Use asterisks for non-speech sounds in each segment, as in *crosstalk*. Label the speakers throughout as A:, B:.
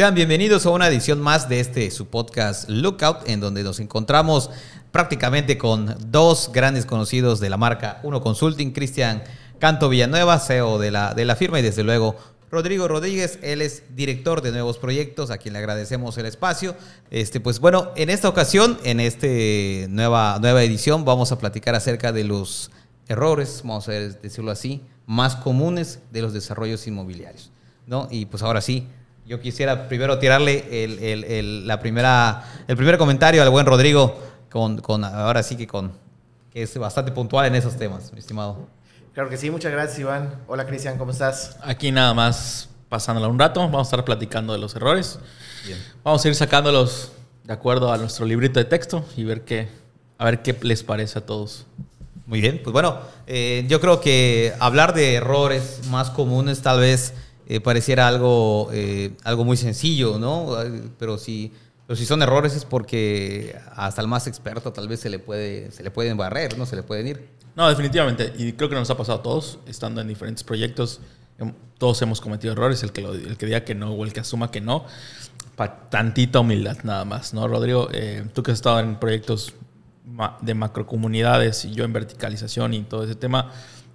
A: Sean bienvenidos a una edición más de este su podcast Lookout, en donde nos encontramos prácticamente con dos grandes conocidos de la marca Uno Consulting, Cristian Canto Villanueva, CEO de la, de la firma, y desde luego Rodrigo Rodríguez, él es director de nuevos proyectos, a quien le agradecemos el espacio. Este, pues bueno, en esta ocasión, en esta nueva, nueva edición, vamos a platicar acerca de los errores, vamos a decirlo así, más comunes de los desarrollos inmobiliarios. ¿no? Y pues ahora sí, yo quisiera primero tirarle el, la primera, el primer comentario al buen Rodrigo, con, con, ahora sí que, con, que es bastante puntual en esos temas, mi estimado.
B: Claro que sí, muchas gracias Iván. Hola Cristian, ¿cómo estás?
C: Aquí nada más pasándola un rato, vamos a estar platicando de los errores. Vamos a ir sacándolos de acuerdo a nuestro librito de texto y ver qué, a ver qué les parece a todos.
A: Muy bien, pues bueno, eh, yo creo que hablar de errores más comunes tal vez eh, pareciera algo, eh, algo muy sencillo, ¿no? Pero si, pero si son errores es porque hasta el más experto tal vez se le, puede, se le pueden barrer, ¿no? Se le pueden ir.
C: No, definitivamente. Y creo que nos ha pasado a todos, estando en diferentes proyectos. Em, todos hemos cometido errores. El que, el que diga que no o el que asuma que no. Para tantita humildad, nada más, ¿no, Rodrigo? Eh, tú que has estado en proyectos de macrocomunidades y yo en verticalización y todo ese tema,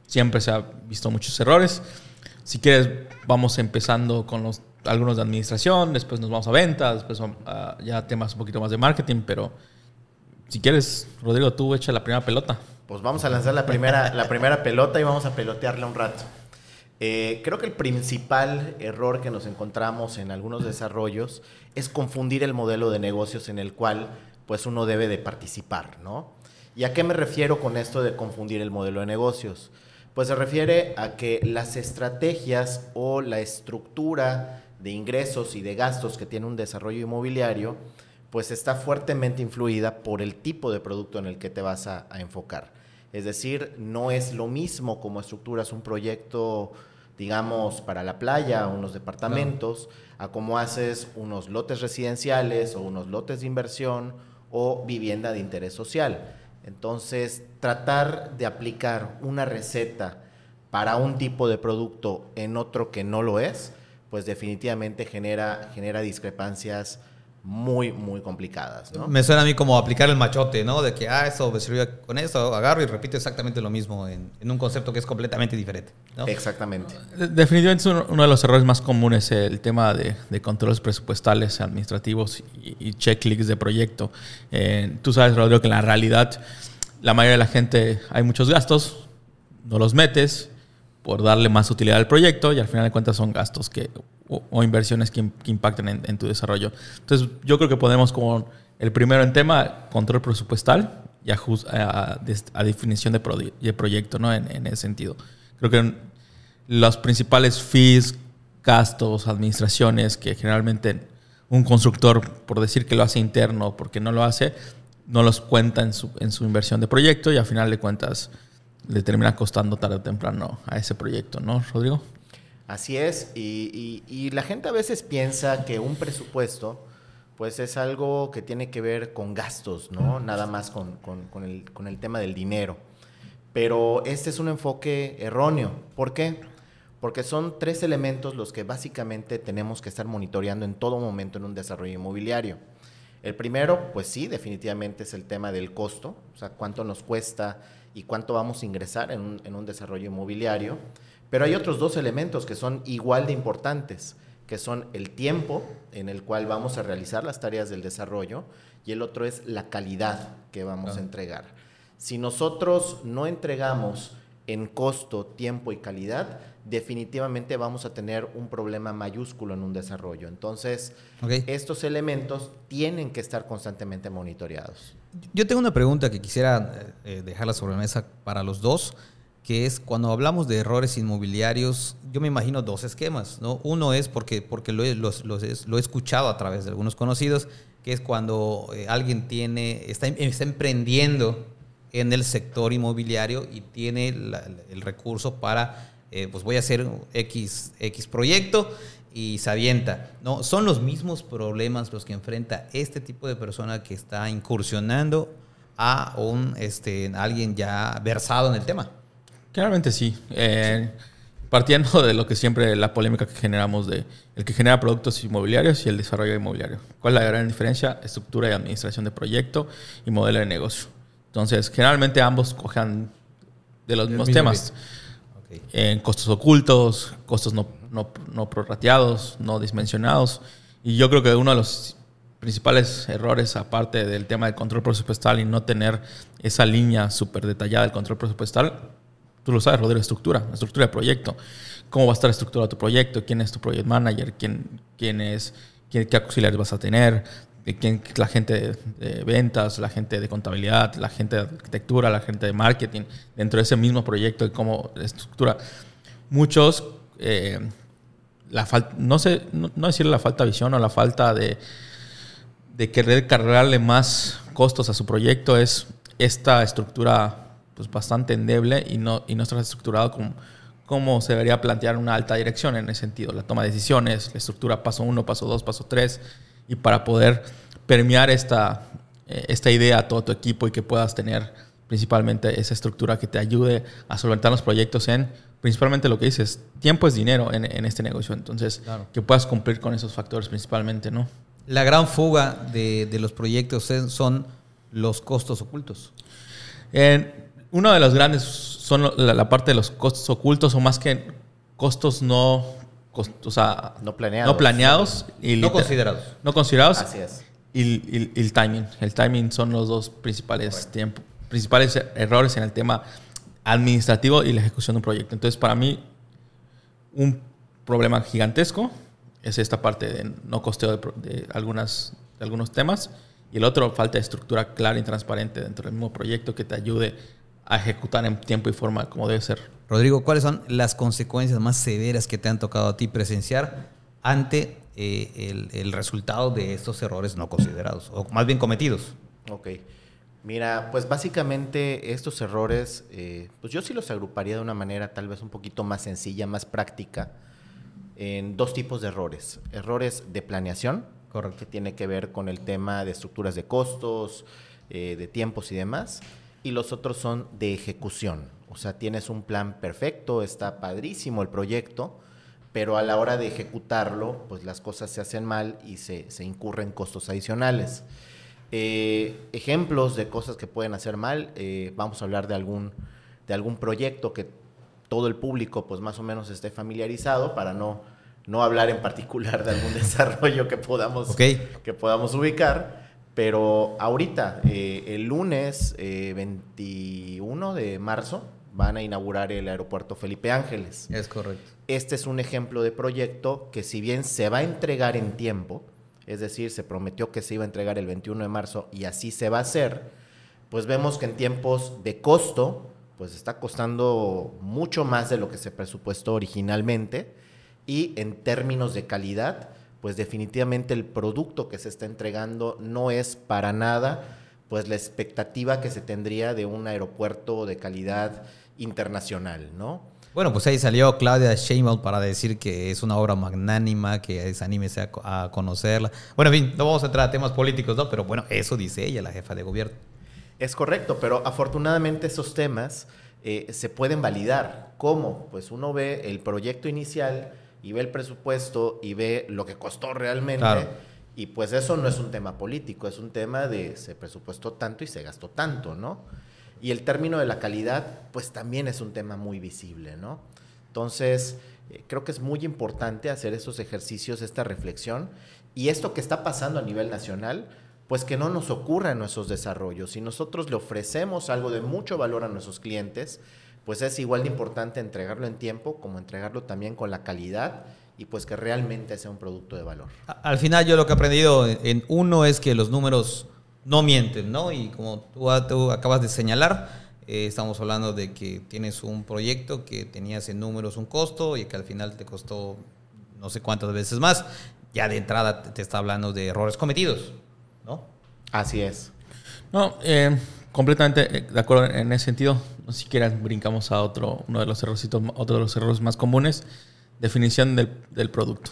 C: siempre se ha visto muchos errores. Si quieres, vamos empezando con los, algunos de administración, después nos vamos a ventas, después a ya temas un poquito más de marketing, pero si quieres, Rodrigo, tú echa la primera pelota.
B: Pues vamos a lanzar la primera, la primera pelota y vamos a pelotearla un rato. Eh, creo que el principal error que nos encontramos en algunos desarrollos es confundir el modelo de negocios en el cual pues uno debe de participar, ¿no? ¿Y a qué me refiero con esto de confundir el modelo de negocios? Pues se refiere a que las estrategias o la estructura de ingresos y de gastos que tiene un desarrollo inmobiliario, pues está fuertemente influida por el tipo de producto en el que te vas a, enfocar. Es decir, no es lo mismo como estructuras un proyecto, digamos, para la playa, unos departamentos, a cómo haces unos lotes residenciales o unos lotes de inversión o vivienda de interés social. Entonces, tratar de aplicar una receta para un tipo de producto en otro que no lo es, pues definitivamente genera, genera discrepancias muy, muy complicadas. ¿no?
A: Me suena a mí como aplicar el machote, ¿no? De que, ah, eso me sirve con eso, agarro y repito exactamente lo mismo en, un concepto que es completamente diferente.
B: Exactamente.
C: Definitivamente uno de los errores más comunes el tema de, controles presupuestales, administrativos y, checklists de proyecto. Eh, tú sabes, Rodrigo, que en la realidad la mayoría de la gente hay muchos gastos, no los metes por darle más utilidad al proyecto y al final de cuentas son gastos que o, inversiones que, impacten en, tu desarrollo. Entonces, yo creo que podemos como el primero en tema, control presupuestal y a, a, definición de, proyecto, ¿no? En, ese sentido. Creo que los principales fees, gastos, administraciones que generalmente un constructor, por decir que lo hace interno, porque no lo hace, no los cuenta en su, en su inversión de proyecto y al final de cuentas le termina costando tarde o temprano a ese proyecto, ¿no, Rodrigo?
B: Así es, y, la gente a veces piensa que un presupuesto pues es algo que tiene que ver con gastos, ¿no? Nada más con, el, tema del dinero. Pero este es un enfoque erróneo. ¿Por qué? Porque son tres elementos los que básicamente tenemos que estar monitoreando en todo momento en un desarrollo inmobiliario. El primero, pues sí, definitivamente es el tema del costo, o sea, cuánto nos cuesta y cuánto vamos a ingresar en un, en un desarrollo inmobiliario. Pero hay otros dos elementos que son igual de importantes, que son el tiempo en el cual vamos a realizar las tareas del desarrollo y el otro es la calidad que vamos a entregar. Si nosotros no entregamos en costo, tiempo y calidad, definitivamente vamos a tener un problema mayúsculo en un desarrollo. Entonces, estos elementos tienen que estar constantemente monitoreados.
A: Yo tengo una pregunta que quisiera eh, dejarla sobre la mesa para los dos que es cuando hablamos de errores inmobiliarios, yo me imagino dos esquemas. ¿no? Uno es porque, porque lo, he, lo he escuchado a través de algunos conocidos, que es cuando eh, alguien tiene, está, está, emprendiendo en el sector inmobiliario y tiene el recurso para, eh, pues voy a hacer X, X proyecto y se avienta. ¿no? Son los mismos problemas los que enfrenta este tipo de persona que está incursionando a un, este, alguien ya versado en el tema.
C: Claramente sí. Eh, partiendo de lo que siempre la polémica que generamos de el que genera productos inmobiliarios y el desarrollo inmobiliario. ¿Cuál es la gran diferencia? Estructura y administración de proyecto y modelo de negocio. Entonces, generalmente ambos cojan de los mismos temas. En costos ocultos, costos no, no, no prorrateados, no dimensionados. Y yo creo que uno de los principales errores, aparte del tema del control presupuestal y no tener esa línea súper detallada del control presupuestal, tú lo sabes, Rodrigo, estructura, estructura de proyecto. ¿Cómo va a estar estructurado tu proyecto? ¿Quién es tu project manager? ¿Quién, quién es, qué, qué auxiliares vas a tener? ¿Quién, la gente de ventas, la gente de contabilidad, la gente de arquitectura, la gente de marketing, dentro de ese mismo proyecto y cómo estructura. Muchos, eh, la no sé, no, no decir la falta de visión o la falta de, de querer cargarle más costos a su proyecto es esta estructura pues, bastante endeble y no, y no está estructurado como, como se debería plantear una alta dirección en ese sentido. La toma de decisiones, la estructura paso uno, paso dos, paso tres, y para poder permear esta, eh, esta idea a todo tu equipo y que puedas tener principalmente esa estructura que te ayude a solventar los proyectos en, principalmente lo que dices, tiempo es dinero en, en este negocio. Entonces, que puedas cumplir con esos factores principalmente, ¿no?
A: La gran fuga de, de los proyectos son los costos ocultos.
C: uno de los grandes son la, parte de los costos ocultos o más que costos no, o sea,
B: no planeados.
C: No planeados.
A: Y no considerados.
C: No considerados.
B: Así es.
C: Y, el timing. El timing son los dos principales, principales errores en el tema administrativo y la ejecución de un proyecto. Entonces, para mí, un problema gigantesco es esta parte de no costeo de, algunas, de algunos temas. Y el otro, falta de estructura clara y transparente dentro del mismo proyecto que te ayude a ejecutar en tiempo y forma como debe ser.
A: Rodrigo, ¿cuáles son las consecuencias más severas que te han tocado a ti presenciar ante eh, el, resultado de estos errores no considerados, o más bien cometidos?
B: Ok. Mira, pues básicamente estos errores, eh, pues yo sí los agruparía de una manera tal vez un poquito más sencilla, más práctica en dos tipos de errores. Errores de planeación, que tiene que ver con el tema de estructuras de costos, eh, de tiempos y demás. Y los otros son de ejecución. O sea, tienes un plan perfecto, está padrísimo el proyecto, pero a la hora de ejecutarlo, pues las cosas se hacen mal y se, incurren costos adicionales. Eh, ejemplos de cosas que pueden hacer mal, eh, vamos a hablar de algún, de algún proyecto que todo el público pues más o menos esté familiarizado para no, no hablar en particular de algún *laughs* desarrollo que podamos, que podamos ubicar. Pero ahorita, eh, el lunes 21 eh, de marzo, van a inaugurar el aeropuerto Felipe Ángeles.
A: Es correcto.
B: Este es un ejemplo de proyecto que si bien se va a entregar en tiempo, es decir, se prometió que se iba a entregar el 21 de marzo y así se va a hacer, pues vemos que en tiempos de costo, pues está costando mucho más de lo que se presupuestó originalmente y en términos de calidad, pues definitivamente el producto que se está entregando no es para nada pues la expectativa que se tendría de un aeropuerto de calidad internacional, ¿no?
A: Bueno, pues ahí salió Claudia Sheinbaum para decir que es una obra magnánima, que desanímese a, a conocerla. Bueno, en fin, no vamos a entrar a temas políticos, ¿no? Pero bueno, eso dice ella, la jefa de gobierno.
B: Es correcto, pero afortunadamente esos temas eh, se pueden validar. ¿Cómo? Pues uno ve el proyecto inicial y ve el presupuesto y ve lo que costó realmente. Y pues eso no es un tema político, es un tema de se presupuestó tanto y se gastó tanto, ¿no? Y el término de la calidad, pues también es un tema muy visible, ¿no? Entonces, eh, creo que es muy importante hacer esos ejercicios, esta reflexión. Y esto que está pasando a nivel nacional, pues que no nos ocurra en nuestros desarrollos. Si nosotros le ofrecemos algo de mucho valor a nuestros clientes, pues es igual de importante entregarlo en tiempo como entregarlo también con la calidad y pues que realmente sea un producto de valor.
A: Al final yo lo que he aprendido en uno es que los números no mienten, ¿no? Y como tú, acabas de señalar, eh, estamos hablando de que tienes un proyecto que tenías en números un costo y que al final te costó no sé cuántas veces más. Ya de entrada te está hablando de errores cometidos. ¿no?
B: Así es.
C: No, eh, completamente eh, de acuerdo en ese sentido. No siquiera brincamos a otro, uno de los errorcitos, otro de los errores más comunes, definición del, del producto.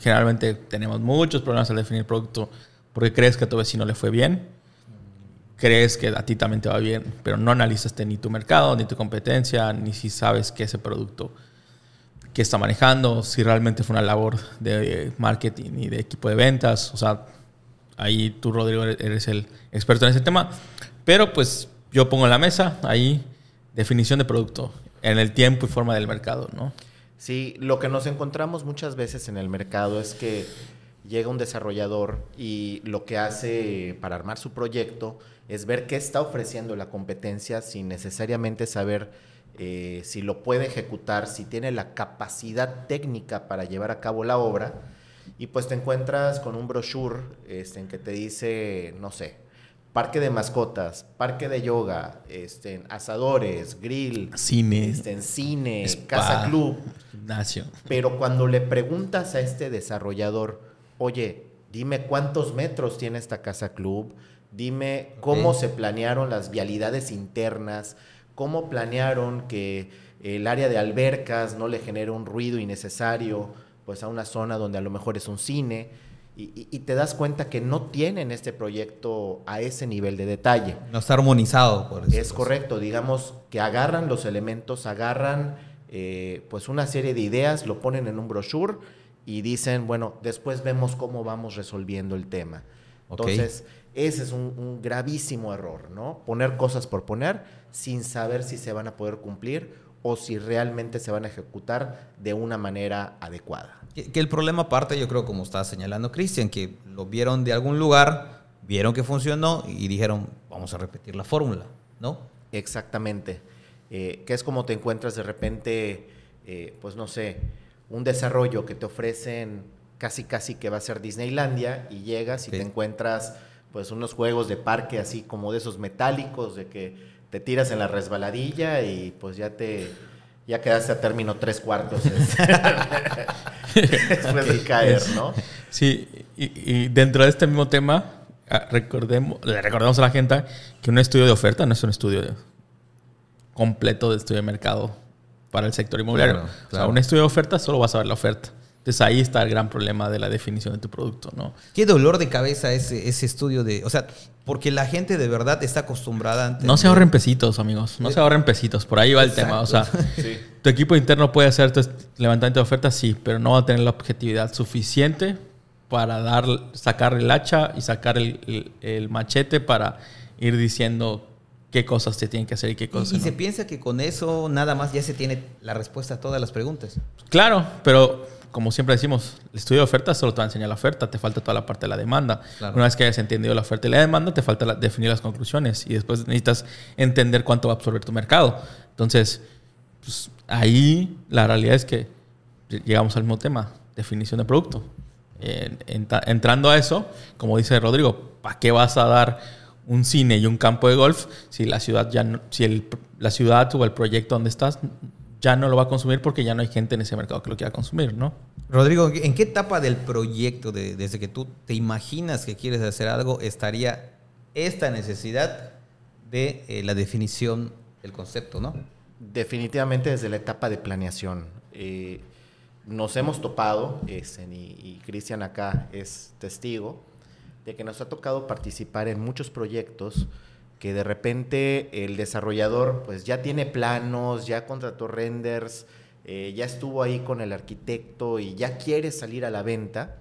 C: Generalmente tenemos muchos problemas al definir el producto porque crees que a tu vecino le fue bien, crees que a ti también te va bien, pero no analizaste ni tu mercado, ni tu competencia, ni si sabes que ese producto qué está manejando, si realmente fue una labor de marketing y de equipo de ventas. O sea, ahí tú, Rodrigo, eres el experto en ese tema. Pero pues yo pongo en la mesa ahí definición de producto en el tiempo y forma del mercado, ¿no?
B: Sí, lo que nos encontramos muchas veces en el mercado es que llega un desarrollador y lo que hace para armar su proyecto es ver qué está ofreciendo la competencia sin necesariamente saber eh, si lo puede ejecutar, si tiene la capacidad técnica para llevar a cabo la obra. Y pues te encuentras con un brochure este, en que te dice, no sé, parque de mascotas, parque de yoga, este, asadores, grill,
C: cine,
B: este, cine, casa club,
C: gimnasio.
B: Pero cuando le preguntas a este desarrollador, oye, dime cuántos metros tiene esta casa club, dime cómo se planearon las vialidades internas, cómo planearon que el área de albercas no le genere un ruido innecesario pues a una zona donde a lo mejor es un cine y, te das cuenta que no tienen este proyecto a ese nivel de detalle.
A: No está armonizado por eso.
B: Es correcto, digamos que agarran los elementos, agarran eh, pues una serie de ideas, lo ponen en un brochure y dicen, bueno, después vemos cómo vamos resolviendo el tema. Entonces, ese es un, gravísimo error, ¿no? Poner cosas por poner sin saber si se van a poder cumplir o si realmente se van a ejecutar de una manera adecuada.
A: Que, el problema parte, yo creo, como está señalando Cristian, que lo vieron de algún lugar, vieron que funcionó y dijeron, vamos a repetir la fórmula, ¿no?
B: Exactamente. Eh, que es como te encuentras de repente, eh, pues no sé, un desarrollo que te ofrecen casi casi que va a ser Disneylandia y llegas y te encuentras pues unos juegos de parque así como de esos metálicos, de que te tiras en la resbaladilla y pues ya te ya quedaste a término tres cuartos. *laughs* Después de caer, ¿no?
C: Sí, y, dentro de este mismo tema, ah, recordemos, le recordamos a la gente que un estudio de oferta no es un estudio completo de estudio de mercado para el sector inmobiliario. O sea, un estudio de oferta solo vas a ver la oferta. Entonces ahí está el gran problema de la definición de tu producto, ¿no?
A: Qué dolor de cabeza ese, ese estudio de, o sea, porque la gente de verdad está acostumbrada.
C: A no se ahorren pesitos, amigos, no se ahorren pesitos, por ahí va el tema, o sea, *laughs* tu equipo interno puede hacer tu levantamiento de ofertas, sí, pero no va a tener la objetividad suficiente para dar, sacar el hacha y sacar el, el, machete para ir diciendo qué cosas se tienen que hacer y qué cosas.
A: Y, y se piensa que con eso nada más ya se tiene la respuesta a todas las preguntas.
C: Claro, pero como siempre decimos, el estudio de oferta solo te va a enseñar la oferta, te falta toda la parte de la demanda. Una vez que hayas entendido la oferta y la demanda, te falta definir las conclusiones y después necesitas entender cuánto va a absorber tu mercado. Entonces, pues, ahí la realidad es que llegamos al mismo tema, definición de producto. entrando a eso, como dice Rodrigo, ¿para qué vas a dar un cine y un campo de golf si la ciudad ya si la ciudad o el proyecto donde estás ya no lo va a consumir porque ya no hay gente en ese mercado que lo quiera consumir, ¿no?
A: Rodrigo, ¿en qué etapa del proyecto, desde que tú te imaginas que quieres hacer algo, estaría esta necesidad de eh, la definición del concepto, no?
B: Definitivamente desde la etapa de planeación. Eh, nos hemos topado, este, y Cristian acá es testigo, de que nos ha tocado participar en muchos proyectos que de repente el desarrollador pues ya tiene planos, ya contrató renders, eh, ya estuvo ahí con el arquitecto y ya quiere salir a la venta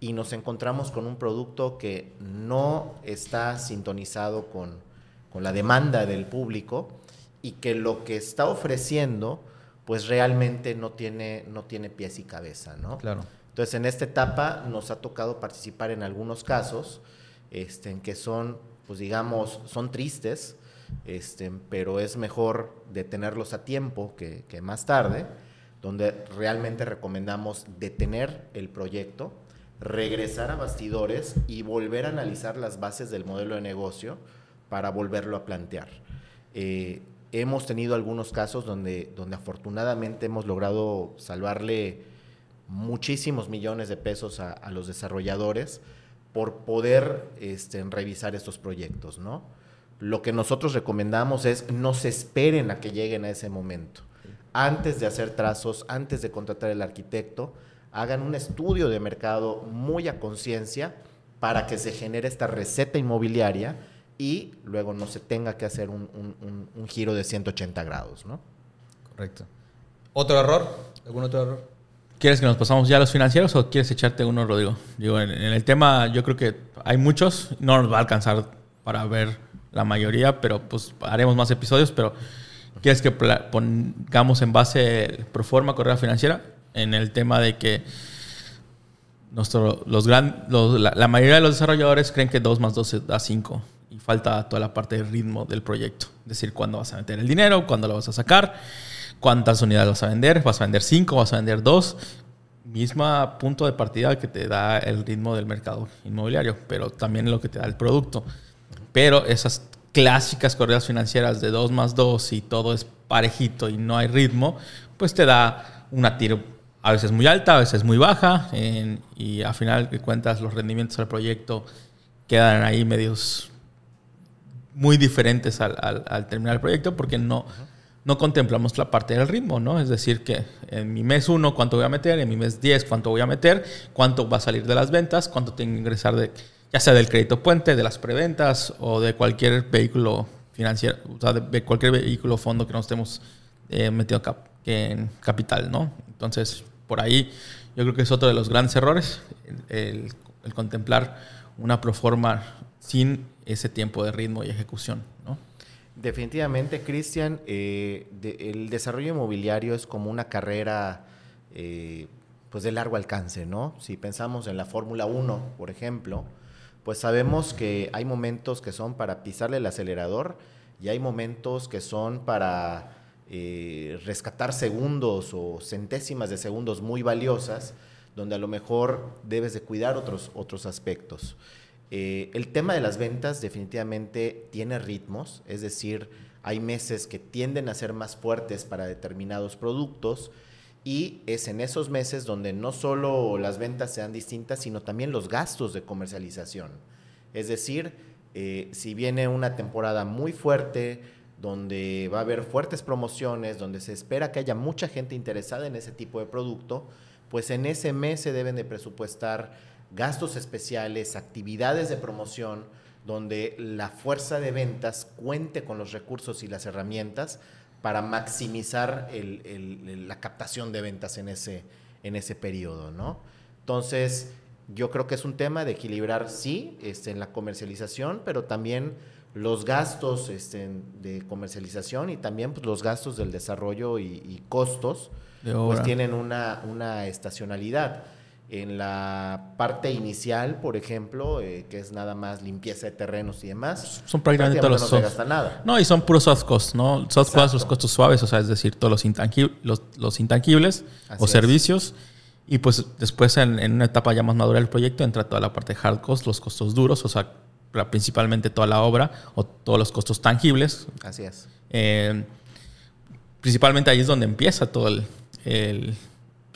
B: y nos encontramos con un producto que no está sintonizado con, la demanda del público y que lo que está ofreciendo pues realmente no tiene, no tiene pies y cabeza, ¿no?
A: Claro.
B: Entonces en esta etapa nos ha tocado participar en algunos casos este, en que son pues digamos, son tristes, este, pero es mejor detenerlos a tiempo que, más tarde, donde realmente recomendamos detener el proyecto, regresar a bastidores y volver a analizar las bases del modelo de negocio para volverlo a plantear. Eh, hemos tenido algunos casos donde, donde afortunadamente hemos logrado salvarle muchísimos millones de pesos a los desarrolladores, por poder este, revisar estos proyectos, ¿no? Lo que nosotros recomendamos es no se esperen a que lleguen a ese momento. Antes de hacer trazos, antes de contratar al arquitecto, hagan un estudio de mercado muy a conciencia para que se genere esta receta inmobiliaria y luego no se tenga que hacer un, un, giro de 180 grados, ¿no?
A: Correcto. ¿Otro error? ¿Algún otro error?
C: ¿Quieres que nos pasamos ya a los financieros o quieres echarte uno, Rodrigo? Digo, en, el tema yo creo que hay muchos, no nos va a alcanzar para ver la mayoría, pero pues haremos más episodios, pero ¿quieres que pongamos en base pro forma correa financiera en el tema de que nuestro, los gran, la mayoría de los desarrolladores creen que 2 más 2 da 5 y falta toda la parte de ritmo del proyecto. Es decir, cuándo vas a meter el dinero, cuándo lo vas a sacar, cuántas unidades vas a vender, vas a vender 5, vas a vender 2. Misma punto de partida que te da el ritmo del mercado inmobiliario, pero también lo que te da el producto. Pero esas clásicas corridas financieras de 2 más 2 y todo es parejito y no hay ritmo, pues te da una tiro a veces muy alta, a veces muy baja, y al final de cuentas los rendimientos del proyecto quedan ahí medios muy diferentes al, al- al terminar el proyecto porque no, no contemplamos la parte del ritmo, ¿no? Es decir, que en mi mes 1 cuánto voy a meter, en mi mes 10 cuánto voy a meter, cuánto va a salir de las ventas, cuánto tengo que ingresar de, ya sea del crédito puente, de las preventas o de cualquier vehículo financiero, o sea, de, cualquier vehículo fondo que nos estemos eh, metido cap- en capital, ¿no? Entonces, por ahí yo creo que es otro de los grandes errores, el, el- el contemplar una proforma sin ese tiempo de ritmo y ejecución, ¿no?
B: Definitivamente, Cristian, eh, el desarrollo inmobiliario es como una carrera eh, pues de largo alcance, ¿no? Si pensamos en la Fórmula 1, por ejemplo, pues sabemos que hay momentos que son para pisarle el acelerador y hay momentos que son para eh, rescatar segundos o centésimas de segundos muy valiosas, donde a lo mejor debes de cuidar otros, otros aspectos. Eh, el tema de las ventas definitivamente tiene ritmos, es decir, hay meses que tienden a ser más fuertes para determinados productos y es en esos meses donde no solo las ventas sean distintas, sino también los gastos de comercialización. Es decir, eh, si viene una temporada muy fuerte, donde va a haber fuertes promociones, donde se espera que haya mucha gente interesada en ese tipo de producto, pues en ese mes se deben de presupuestar gastos especiales, actividades de promoción, donde la fuerza de ventas cuente con los recursos y las herramientas para maximizar el- el- el- la captación de ventas en ese, en ese periodo, ¿no? Entonces, yo creo que es un tema de equilibrar, sí, este, en la comercialización, pero también los gastos este, de comercialización y también pues, los gastos del desarrollo y, y costos, pues tienen una, una estacionalidad. En la parte inicial, por ejemplo, eh, que es nada más limpieza de terrenos y demás,
C: Son prácticamente todos los
B: no se
C: soft.
B: gasta nada.
C: No, y son puros soft costs, ¿no? Soft costs, los
B: Exacto.
C: costos suaves, o sea, es decir, todos los, intangi- los, los intangibles
B: Así
C: o
B: es.
C: servicios. Y pues después, en, en una etapa ya más madura del proyecto, entra toda la parte de hard costs, los costos duros, o sea, principalmente toda la obra o todos los costos tangibles.
B: Así es.
C: Eh, principalmente ahí es donde empieza todo el, el,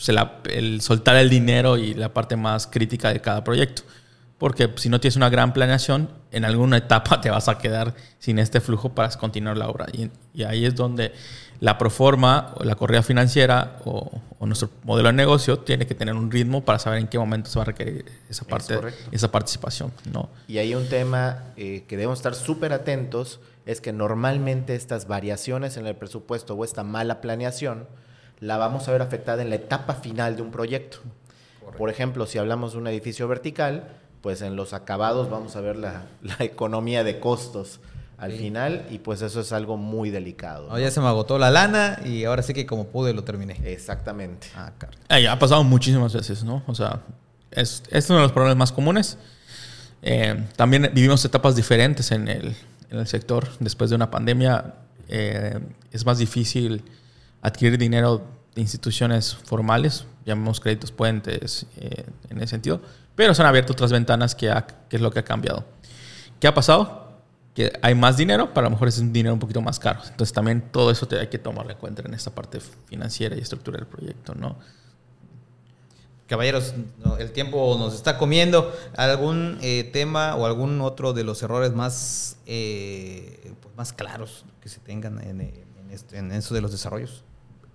C: pues, el el soltar el dinero y la parte más crítica de cada proyecto. Porque si no tienes una gran planeación, en alguna etapa te vas a quedar sin este flujo para continuar la obra. Y, y ahí es donde la proforma o la corrida financiera o, o nuestro modelo de negocio tiene que tener un ritmo para saber en qué momento se va a requerir esa parte, esa participación. ¿no?
B: Y hay un tema eh, que debemos estar súper atentos, es que normalmente estas variaciones en el presupuesto o esta mala planeación la vamos a ver afectada en la etapa final de un proyecto. Por ejemplo, si hablamos de un edificio vertical, pues en los acabados vamos a ver la, *laughs* la economía de costos al
A: Sí.
B: final y pues eso es algo muy delicado.
A: No,
B: ¿no?
A: ya se me agotó la lana y ahora sí que como pude lo terminé.
B: Exactamente.
A: Ah.
C: Ay, ha pasado muchísimas veces, ¿no? O sea, es, es uno de los problemas más comunes. Eh, también vivimos etapas diferentes en el, en el sector. Después de una pandemia, eh, es más difícil adquirir dinero de instituciones formales, llamemos créditos puentes eh, en ese sentido, pero se han abierto otras ventanas que, ha- que es lo que ha cambiado. ¿Qué ha pasado? Que hay más dinero, pero a lo mejor es un dinero un poquito más caro. Entonces también todo eso te hay que tomarlo en cuenta en esta parte financiera y estructura del proyecto, ¿no?
A: Caballeros, el tiempo nos está comiendo. ¿Algún eh, tema o algún otro de los errores más, eh, pues, más claros que se tengan en, eh, en, en eso de los desarrollos?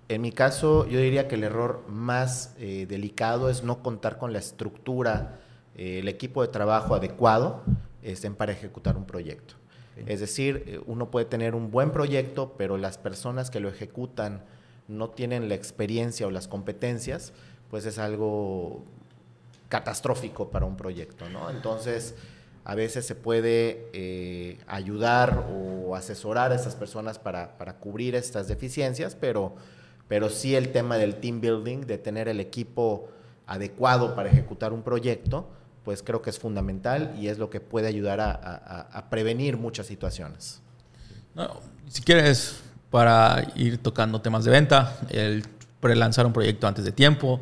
B: En mi caso, yo diría que el error más eh, delicado es no contar con la estructura, eh, el equipo de trabajo adecuado este, para ejecutar un proyecto.
A: Sí.
B: Es decir, eh, uno puede tener un buen proyecto, pero las personas que lo ejecutan no tienen la experiencia o las competencias, pues es algo catastrófico para un proyecto, ¿no? Entonces, a veces se puede eh, ayudar o asesorar a esas personas para, para, cubrir estas deficiencias, pero, pero sí el tema del team building, de tener el equipo adecuado para ejecutar un proyecto, pues creo que es fundamental y es lo que puede ayudar a, a, prevenir muchas situaciones.
C: si quieres, para ir tocando temas de venta, el pre-lanzar un proyecto antes de tiempo,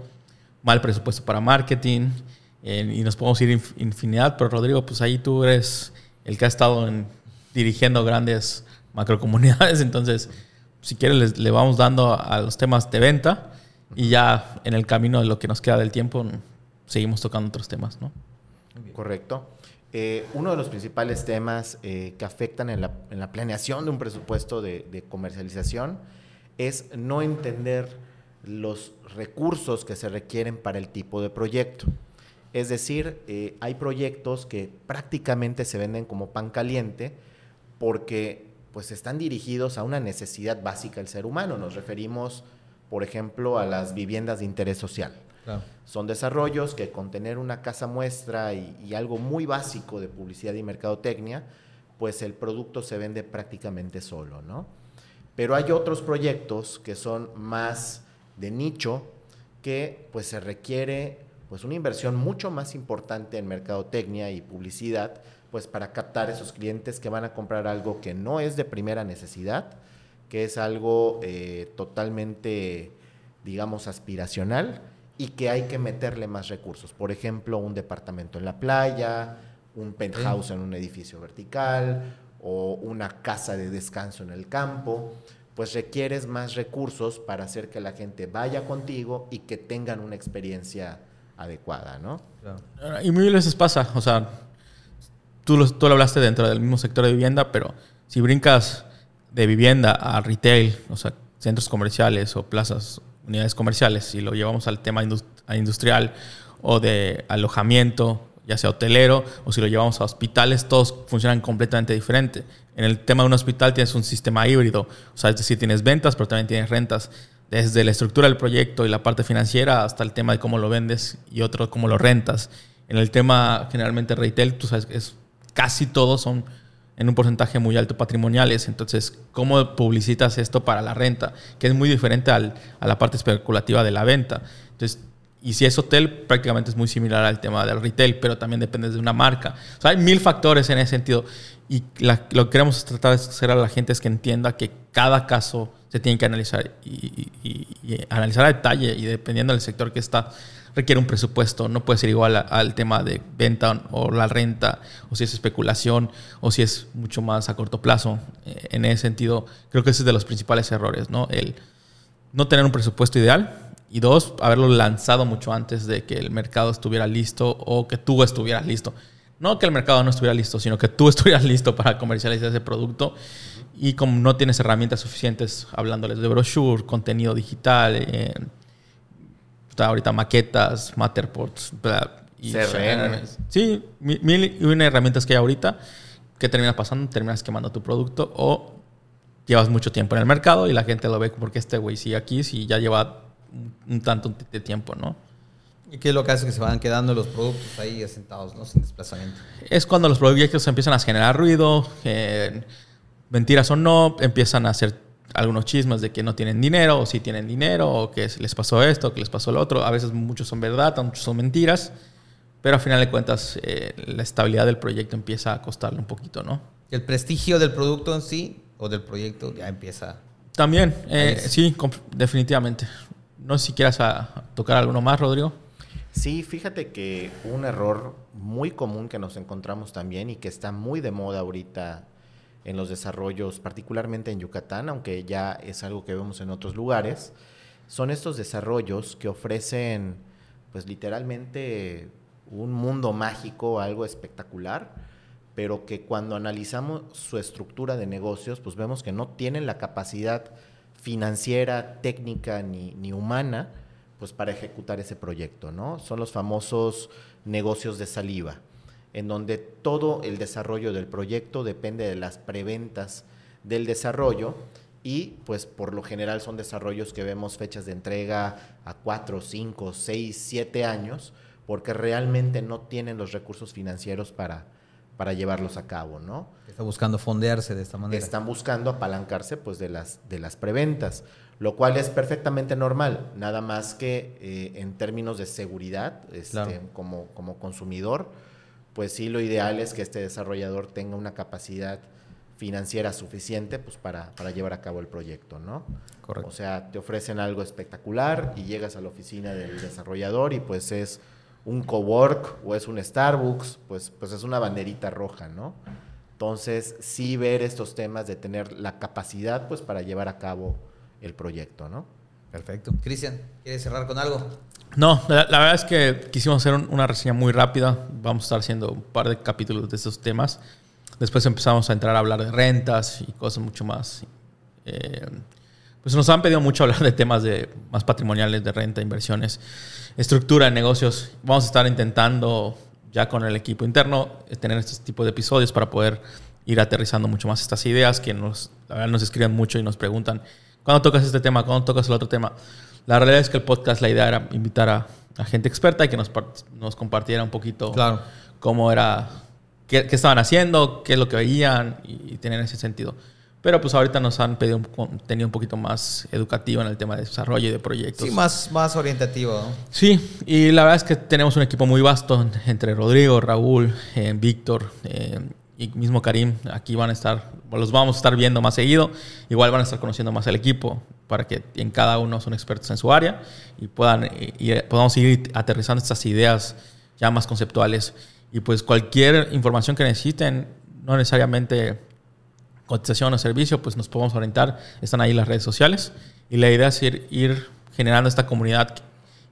C: mal presupuesto para marketing, y nos podemos ir infinidad, pero Rodrigo, pues ahí tú eres el que ha estado dirigiendo grandes macrocomunidades, *laughs* entonces si quieres le, vamos dando a los temas de venta y ya en el camino de lo que nos queda del tiempo seguimos tocando otros temas, ¿no?
B: Correcto. Eh, uno de los principales temas eh, que afectan en la, planeación de un presupuesto de comercialización es no entender los recursos que se requieren para el tipo de proyecto. Es decir, eh, hay proyectos que prácticamente se venden como pan caliente porque pues están dirigidos a una necesidad básica del ser humano. Nos referimos, por ejemplo, a las viviendas de interés social. Son desarrollos que con tener una casa muestra y, y, algo muy básico de publicidad y mercadotecnia, pues el producto se vende prácticamente solo, ¿no? Pero hay otros proyectos que son más de nicho que pues se requiere pues una inversión mucho más importante en mercadotecnia y publicidad, pues para captar esos clientes que van a comprar algo que no es de primera necesidad, que es algo eh, totalmente, digamos, aspiracional y que hay que meterle más recursos. Por ejemplo, un departamento en la playa, un penthouse en un edificio vertical o una casa de descanso en el campo, pues requieres más recursos para hacer que la gente vaya contigo y que tengan una experiencia adecuada, ¿no?
C: Y mil veces pasa, o sea, tú lo, tú lo hablaste dentro del mismo sector de vivienda, pero si brincas de vivienda a retail, o sea, centros comerciales o plazas, unidades comerciales, y lo llevamos al tema industrial o de alojamiento, ya sea hotelero, o si lo llevamos a hospitales, todos funcionan completamente diferente. En el tema de un hospital tienes un sistema híbrido, o sea, es decir, tienes ventas, pero también tienes rentas desde la estructura del proyecto y la parte financiera hasta el tema de cómo lo vendes y otro cómo lo rentas. En el tema generalmente retail, tú sabes, es, casi todos son en un porcentaje muy alto patrimoniales. Entonces, ¿cómo publicitas esto para la renta? Que es muy diferente al, a la parte especulativa de la venta. Entonces, y si es hotel, prácticamente es muy similar al tema del retail, pero también depende de una marca. O sea, hay mil factores en ese sentido. Y lo que queremos tratar de hacer a la gente es que entienda que cada caso se tiene que analizar y, analizar a detalle y dependiendo del sector que está, requiere un presupuesto. No puede ser igual al tema de venta o la renta, o si es especulación, o si es mucho más a corto plazo. En ese sentido, creo que ese es de los principales errores, ¿no? El no tener un presupuesto ideal y dos, haberlo lanzado mucho antes de que el mercado estuviera listo o que tú estuvieras listo. No que el mercado no estuviera listo, sino que tú *laughs* estuvieras listo para comercializar ese producto y como no tienes herramientas suficientes, hablándoles de brochure, contenido digital, eh, ahorita maquetas, Matterports,
B: y CRM.
C: Sí, mil y una herramientas que hay ahorita. ¿Qué terminas pasando? Terminas quemando tu producto o llevas mucho tiempo en el mercado y la gente lo ve porque este güey sigue aquí si ya lleva un tanto de tiempo, ¿no?
A: ¿Y qué es lo que hace que se van quedando los productos ahí asentados, ¿no? Sin desplazamiento.
C: Es cuando los proyectos empiezan a generar ruido, mentiras o no, empiezan a hacer algunos chismes de que no tienen dinero, o si tienen dinero, o que les pasó esto, que les pasó lo otro. A veces muchos son verdad, muchos son mentiras, pero al final de cuentas eh, la estabilidad del proyecto empieza a costarle un poquito, ¿no?
A: El prestigio del producto en sí o del proyecto ya empieza.
C: También, eh, sí, definitivamente. No sé si quieras tocar alguno más, Rodrigo.
B: Sí, fíjate que un error muy común que nos encontramos también y que está muy de moda ahorita en los desarrollos, particularmente en Yucatán, aunque ya es algo que vemos en otros lugares, son estos desarrollos que ofrecen, pues literalmente, un mundo mágico, algo espectacular, pero que cuando analizamos su estructura de negocios, pues vemos que no tienen la capacidad financiera, técnica ni, ni humana, pues para ejecutar ese proyecto, ¿no? Son los famosos negocios de saliva en donde todo el desarrollo del proyecto depende de las preventas del desarrollo y pues por lo general son desarrollos que vemos fechas de entrega a 4, 5, 6, 7 años, porque realmente no tienen los recursos financieros para, para llevarlos a cabo, ¿no?
A: Está buscando fondearse de esta manera.
B: Están buscando apalancarse pues de las, de las preventas, lo cual es perfectamente normal, nada más que eh, en términos de seguridad, este, como, como consumidor, pues sí lo ideal es que este desarrollador tenga una capacidad financiera suficiente pues, para, para, llevar a cabo el proyecto, ¿no?
A: Correcto.
B: O sea, te ofrecen algo espectacular y llegas a la oficina del desarrollador y pues es un cowork o es un Starbucks, pues, pues es una banderita roja, ¿no? Entonces, sí ver estos temas de tener la capacidad pues para llevar a cabo el proyecto, ¿no?
A: Perfecto. Cristian, ¿quieres cerrar con algo?
C: No, la, verdad es que quisimos hacer una reseña muy rápida. Vamos a estar haciendo un par de capítulos de estos temas. Después empezamos a entrar a hablar de rentas y cosas mucho más. Eh, pues nos han pedido mucho hablar de temas de, más patrimoniales, de renta, inversiones, estructura de negocios. Vamos a estar intentando, ya con el equipo interno, eh, tener este tipo de episodios para poder ir aterrizando mucho más estas ideas que nos, la verdad, nos escriben mucho y nos preguntan, ¿cuándo tocas este tema? ¿Cuándo tocas el otro tema? La realidad es que el podcast, la idea era invitar a, gente experta y que nos, nos compartiera un poquito
A: claro.
C: cómo era qué, estaban haciendo, qué es lo que veían y, tener ese sentido. Pero pues ahorita nos han pedido un un poquito más educativo en el tema de desarrollo y de proyectos.
A: Sí, más, más orientativo.
C: Sí, y la verdad es que tenemos un equipo muy vasto entre Rodrigo, Raúl, eh, Víctor eh, y mismo Karim. Aquí van a estar, los vamos a estar viendo más seguido. Igual van a estar conociendo más el equipo para que en cada uno son expertos en su área y puedan y podamos ir aterrizando estas ideas ya más conceptuales y pues cualquier información que necesiten, no necesariamente cotización o servicio, pues nos podemos orientar. Están ahí las redes sociales. Y la idea es ir, ir generando esta comunidad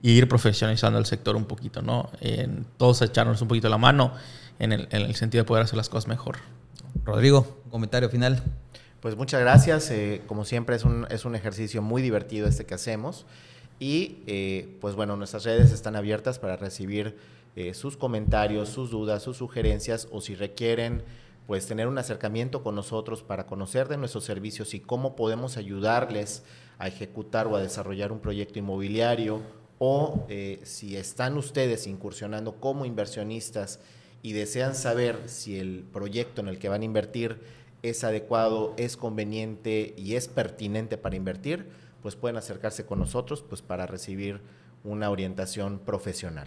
C: y ir profesionalizando el sector un poquito, ¿no? En todos echarnos un poquito la mano en el, en el sentido de poder hacer las cosas mejor.
A: Rodrigo, un comentario final.
B: Pues muchas gracias. Eh, como siempre es un, es un ejercicio muy divertido este que hacemos. Y eh, pues bueno, nuestras redes están abiertas para recibir eh, sus comentarios, sus dudas, sus sugerencias o si requieren pues tener un acercamiento con nosotros para conocer de nuestros servicios y cómo podemos ayudarles a ejecutar o a desarrollar un proyecto inmobiliario o eh, si están ustedes incursionando como inversionistas y desean saber si el proyecto en el que van a invertir es adecuado, es conveniente y es pertinente para invertir, pues pueden acercarse con nosotros pues para recibir una orientación profesional.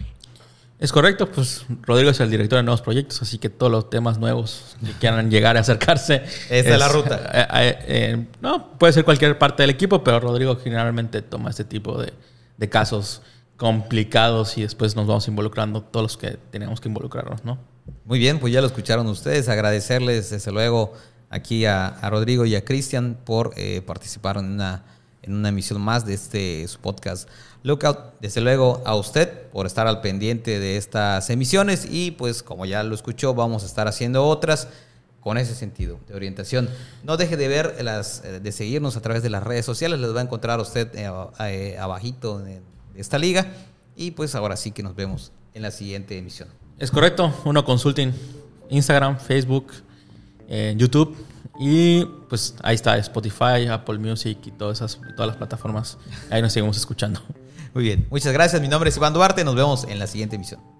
C: Es correcto, pues Rodrigo es el director de nuevos proyectos, así que todos los temas nuevos que quieran llegar a acercarse. *laughs*
A: Esta es, la ruta.
C: Eh, eh, eh, no, puede ser cualquier parte del equipo, pero Rodrigo generalmente toma este tipo de, de, casos complicados y después nos vamos involucrando todos los que tenemos que involucrarnos, ¿no?
A: Muy bien, pues ya lo escucharon ustedes. Agradecerles, desde luego, aquí a, a Rodrigo y a Cristian por participar en una, en una emisión más de este su podcast Lookout, desde luego a usted por estar al pendiente de estas emisiones y pues como ya lo escuchó vamos a estar haciendo otras con ese sentido de orientación. No deje de ver las, eh, de seguirnos a través de las redes sociales, les va a encontrar usted eh, eh, abajito de esta liga y pues ahora sí que nos vemos en la siguiente emisión.
C: Es correcto, uno consulting Instagram, Facebook, YouTube y pues ahí está Spotify, Apple Music y todas esas todas las plataformas. Ahí nos seguimos escuchando.
A: Muy bien, muchas gracias. Mi nombre es Iván Duarte. Nos vemos en la siguiente emisión.